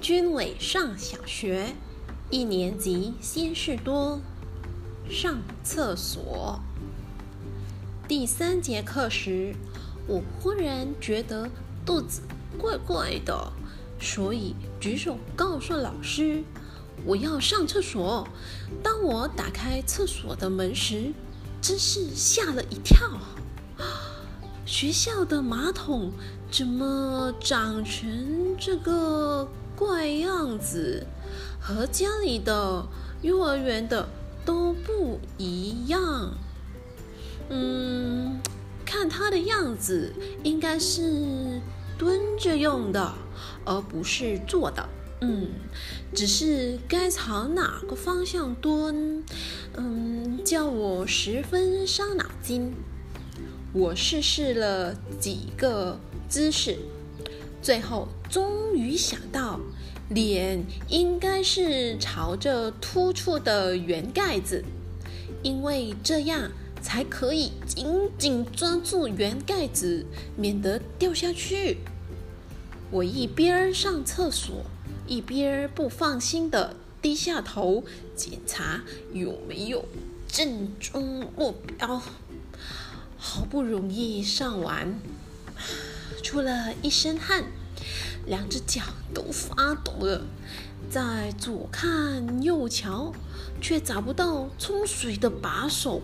军委上小学一年级，先事多。上厕所。第三节课时，我忽然觉得肚子怪怪的，所以举手告诉老师我要上厕所。当我打开厕所的门时，真是吓了一跳。学校的马桶怎么长成这个怪样子？和家里的、幼儿园的都不一样。嗯，看它的样子，应该是蹲着用的，而不是坐的。嗯，只是该朝哪个方向蹲，嗯，叫我十分伤脑筋。我试试了几个姿势，最后终于想到，脸应该是朝着突出的圆盖子，因为这样才可以紧紧抓住圆盖子，免得掉下去。我一边上厕所，一边不放心的低下头检查有没有正中目标。好不容易上完，出了一身汗，两只脚都发抖了。在左看右瞧，却找不到冲水的把手。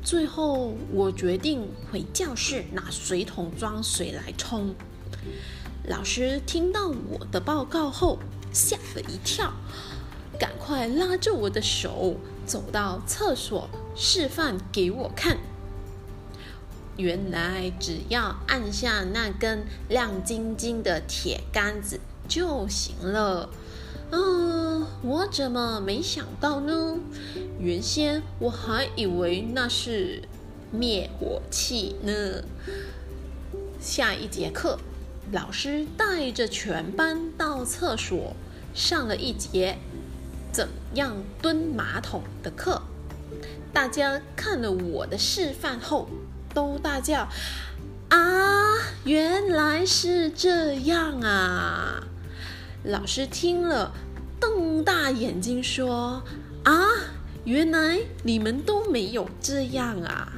最后，我决定回教室拿水桶装水来冲。老师听到我的报告后，吓了一跳，赶快拉着我的手走到厕所示范给我看。原来只要按下那根亮晶晶的铁杆子就行了。嗯，我怎么没想到呢？原先我还以为那是灭火器呢。下一节课，老师带着全班到厕所上了一节怎样蹲马桶的课。大家看了我的示范后。都大叫：“啊，原来是这样啊！”老师听了，瞪大眼睛说：“啊，原来你们都没有这样啊！”